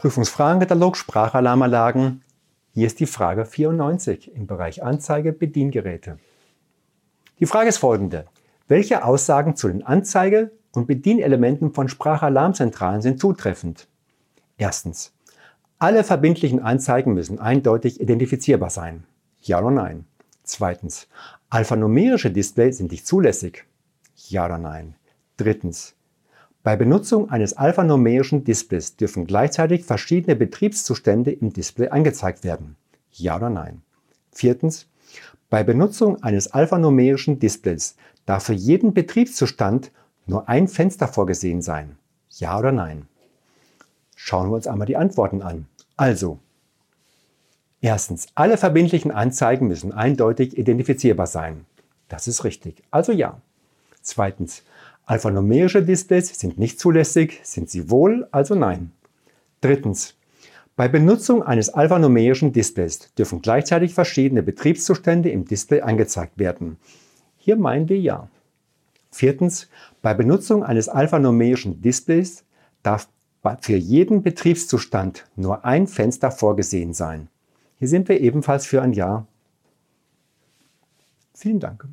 Prüfungsfragenkatalog Sprachalarmanlagen. Hier ist die Frage 94 im Bereich Anzeige Bediengeräte. Die Frage ist folgende. Welche Aussagen zu den Anzeige- und Bedienelementen von Sprachalarmzentralen sind zutreffend? Erstens. Alle verbindlichen Anzeigen müssen eindeutig identifizierbar sein. Ja oder nein? Zweitens. Alphanumerische Displays sind nicht zulässig. Ja oder nein? Drittens. Bei Benutzung eines alphanumerischen Displays dürfen gleichzeitig verschiedene Betriebszustände im Display angezeigt werden. Ja oder nein? Viertens. Bei Benutzung eines alphanumerischen Displays darf für jeden Betriebszustand nur ein Fenster vorgesehen sein. Ja oder nein? Schauen wir uns einmal die Antworten an. Also, erstens, alle verbindlichen Anzeigen müssen eindeutig identifizierbar sein. Das ist richtig. Also ja. Zweitens, Alphanumerische Displays sind nicht zulässig, sind sie wohl, also nein. Drittens. Bei Benutzung eines alphanumerischen Displays dürfen gleichzeitig verschiedene Betriebszustände im Display angezeigt werden. Hier meinen wir ja. Viertens. Bei Benutzung eines alphanumerischen Displays darf für jeden Betriebszustand nur ein Fenster vorgesehen sein. Hier sind wir ebenfalls für ein Ja. Vielen Dank.